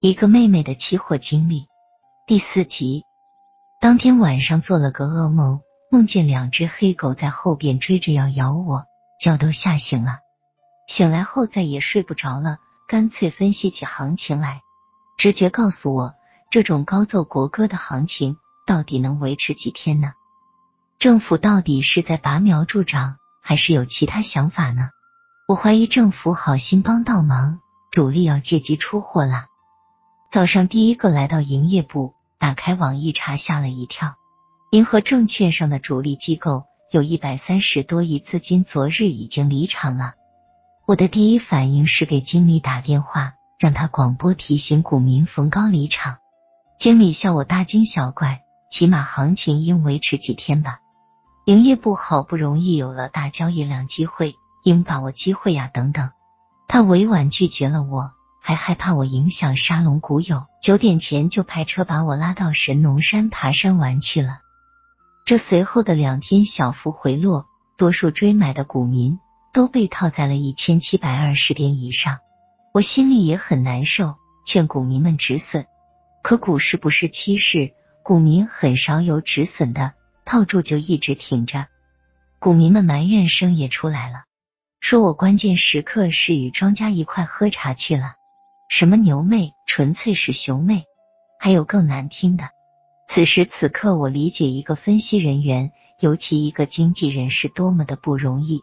一个妹妹的期货经历第四集。当天晚上做了个噩梦，梦见两只黑狗在后边追着要咬我，觉都吓醒了。醒来后再也睡不着了，干脆分析起行情来。直觉告诉我，这种高奏国歌的行情到底能维持几天呢？政府到底是在拔苗助长，还是有其他想法呢？我怀疑政府好心帮倒忙，主力要借机出货了。早上第一个来到营业部，打开网一查，吓了一跳。银河证券上的主力机构有一百三十多亿资金，昨日已经离场了。我的第一反应是给经理打电话，让他广播提醒股民逢高离场。经理笑我大惊小怪，起码行情应维持几天吧。营业部好不容易有了大交易量机会，应把握机会呀，等等。他委婉拒绝了我。还害怕我影响沙龙股友，九点前就派车把我拉到神农山爬山玩去了。这随后的两天小幅回落，多数追买的股民都被套在了一千七百二十点以上，我心里也很难受，劝股民们止损。可股市不是期市，股民很少有止损的，套住就一直挺着。股民们埋怨声也出来了，说我关键时刻是与庄家一块喝茶去了。什么牛妹，纯粹是熊妹，还有更难听的。此时此刻，我理解一个分析人员，尤其一个经纪人是多么的不容易。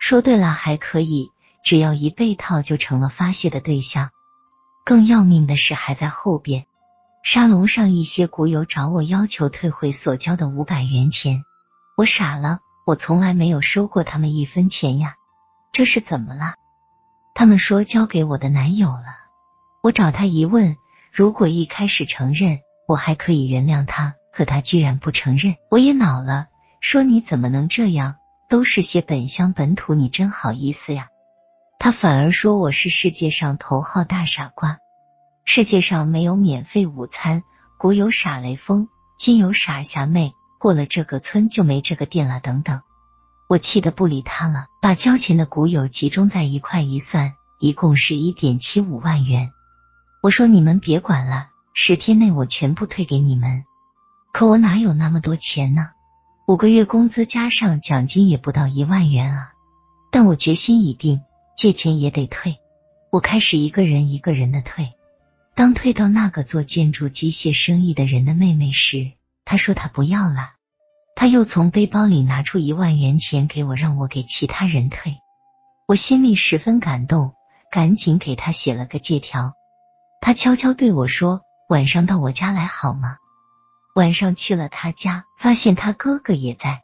说对了还可以，只要一被套，就成了发泄的对象。更要命的是还在后边。沙龙上一些股友找我要求退回所交的五百元钱，我傻了，我从来没有收过他们一分钱呀，这是怎么了？他们说交给我的男友了。我找他一问，如果一开始承认，我还可以原谅他，可他居然不承认，我也恼了，说你怎么能这样？都是些本乡本土，你真好意思呀？他反而说我是世界上头号大傻瓜，世界上没有免费午餐，古有傻雷锋，今有傻侠妹，过了这个村就没这个店了，等等。我气得不理他了，把交钱的股友集中在一块一算，一共是一点七五万元。我说你们别管了，十天内我全部退给你们。可我哪有那么多钱呢？五个月工资加上奖金也不到一万元啊！但我决心已定，借钱也得退。我开始一个人一个人的退。当退到那个做建筑机械生意的人的妹妹时，她说她不要了。他又从背包里拿出一万元钱给我，让我给其他人退。我心里十分感动，赶紧给他写了个借条。他悄悄对我说：“晚上到我家来好吗？”晚上去了他家，发现他哥哥也在。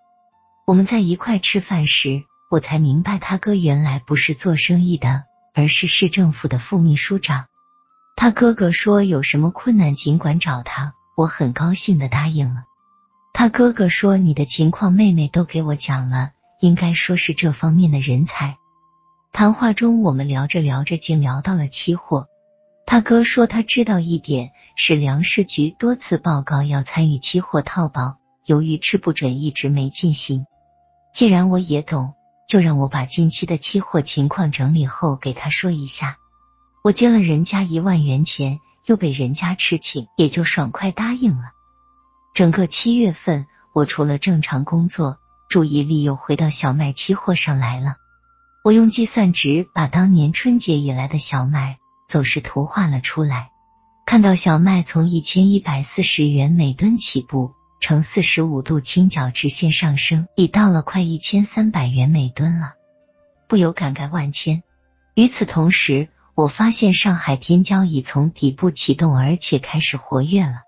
我们在一块吃饭时，我才明白他哥原来不是做生意的，而是市政府的副秘书长。他哥哥说有什么困难尽管找他，我很高兴的答应了。他哥哥说：“你的情况妹妹都给我讲了，应该说是这方面的人才。”谈话中，我们聊着聊着，竟聊到了期货。大哥说他知道一点，是粮食局多次报告要参与期货套保，由于吃不准，一直没进行。既然我也懂，就让我把近期的期货情况整理后给他说一下。我借了人家一万元钱，又被人家吃请，也就爽快答应了。整个七月份，我除了正常工作，注意力又回到小麦期货上来了。我用计算值把当年春节以来的小麦。走势图画了出来，看到小麦从一千一百四十元每吨起步，呈四十五度倾角直线上升，已到了快一千三百元每吨了，不由感慨万千。与此同时，我发现上海天骄已从底部启动，而且开始活跃了，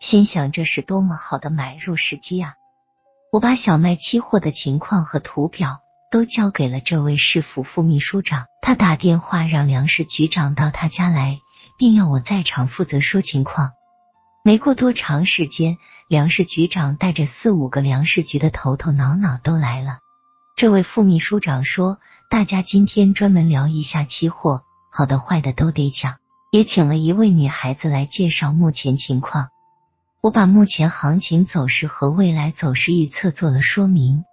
心想这是多么好的买入时机啊！我把小麦期货的情况和图表。都交给了这位市府副秘书长，他打电话让粮食局长到他家来，并要我在场负责说情况。没过多长时间，粮食局长带着四五个粮食局的头头脑脑都来了。这位副秘书长说：“大家今天专门聊一下期货，好的坏的都得讲。”也请了一位女孩子来介绍目前情况。我把目前行情走势和未来走势预测做了说明。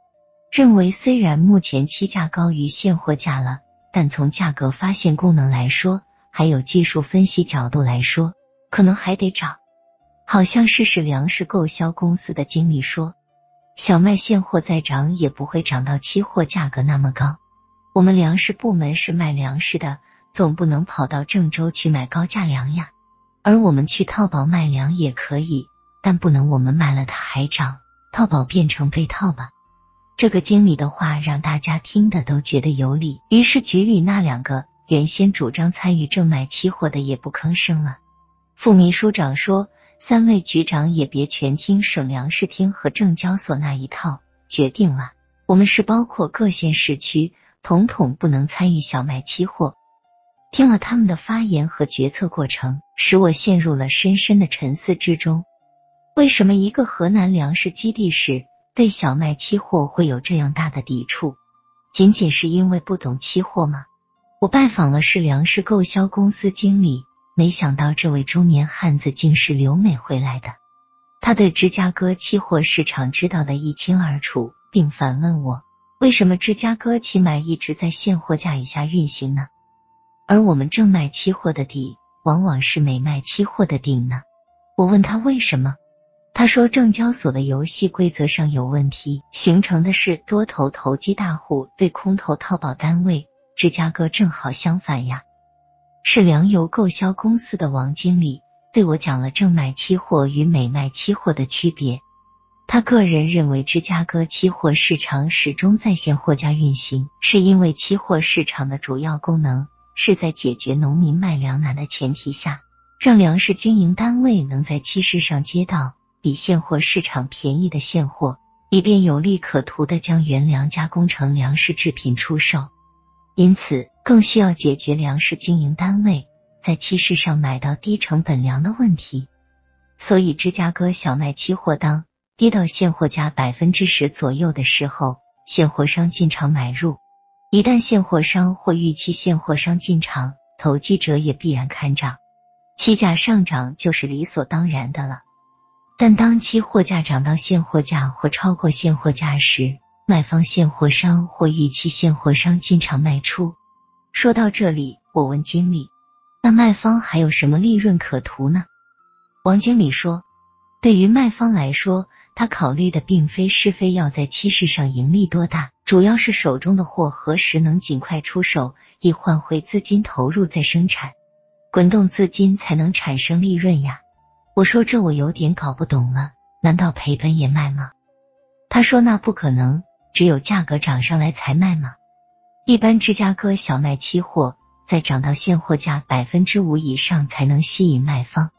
认为虽然目前期价高于现货价了，但从价格发现功能来说，还有技术分析角度来说，可能还得涨。好像是是粮食购销公司的经理说，小麦现货再涨也不会涨到期货价格那么高。我们粮食部门是卖粮食的，总不能跑到郑州去买高价粮呀。而我们去淘宝卖粮也可以，但不能我们卖了它还涨，淘宝变成被套吧。这个经理的话让大家听的都觉得有理，于是局里那两个原先主张参与正卖期货的也不吭声了。副秘书长说。三位局长也别全听省粮食厅和证交所那一套，决定了，我们是包括各县市区，统统不能参与小麦期货。听了他们的发言和决策过程，使我陷入了深深的沉思之中。为什么一个河南粮食基地市对小麦期货会有这样大的抵触？仅仅是因为不懂期货吗？我拜访了市粮食购销公司经理。没想到这位中年汉子竟是留美回来的。他对芝加哥期货市场知道的一清二楚，并反问我：为什么芝加哥期买一直在现货价以下运行呢？而我们正卖期货的底，往往是美卖期货的顶呢？我问他为什么，他说证交所的游戏规则上有问题，形成的是多头投机大户对空头套保单位。芝加哥正好相反呀。是粮油购销公司的王经理对我讲了正卖期货与美卖期货的区别。他个人认为，芝加哥期货市场始终在现货价运行，是因为期货市场的主要功能是在解决农民卖粮难的前提下，让粮食经营单位能在期市上接到比现货市场便宜的现货，以便有利可图的将原粮加工成粮食制品出售。因此，更需要解决粮食经营单位在期市上买到低成本粮的问题。所以，芝加哥小麦期货当跌到现货价百分之十左右的时候，现货商进场买入；一旦现货商或预期现货商进场，投机者也必然看涨，期价上涨就是理所当然的了。但当期货价涨到现货价或超过现货价时，卖方现货商或预期现货商进场卖出。说到这里，我问经理：“那卖方还有什么利润可图呢？”王经理说：“对于卖方来说，他考虑的并非是非要在期市上盈利多大，主要是手中的货何时能尽快出手，以换回资金投入再生产，滚动资金才能产生利润呀。”我说：“这我有点搞不懂了，难道赔本也卖吗？”他说：“那不可能。”只有价格涨上来才卖吗？一般芝加哥小麦期货在涨到现货价百分之五以上才能吸引卖方。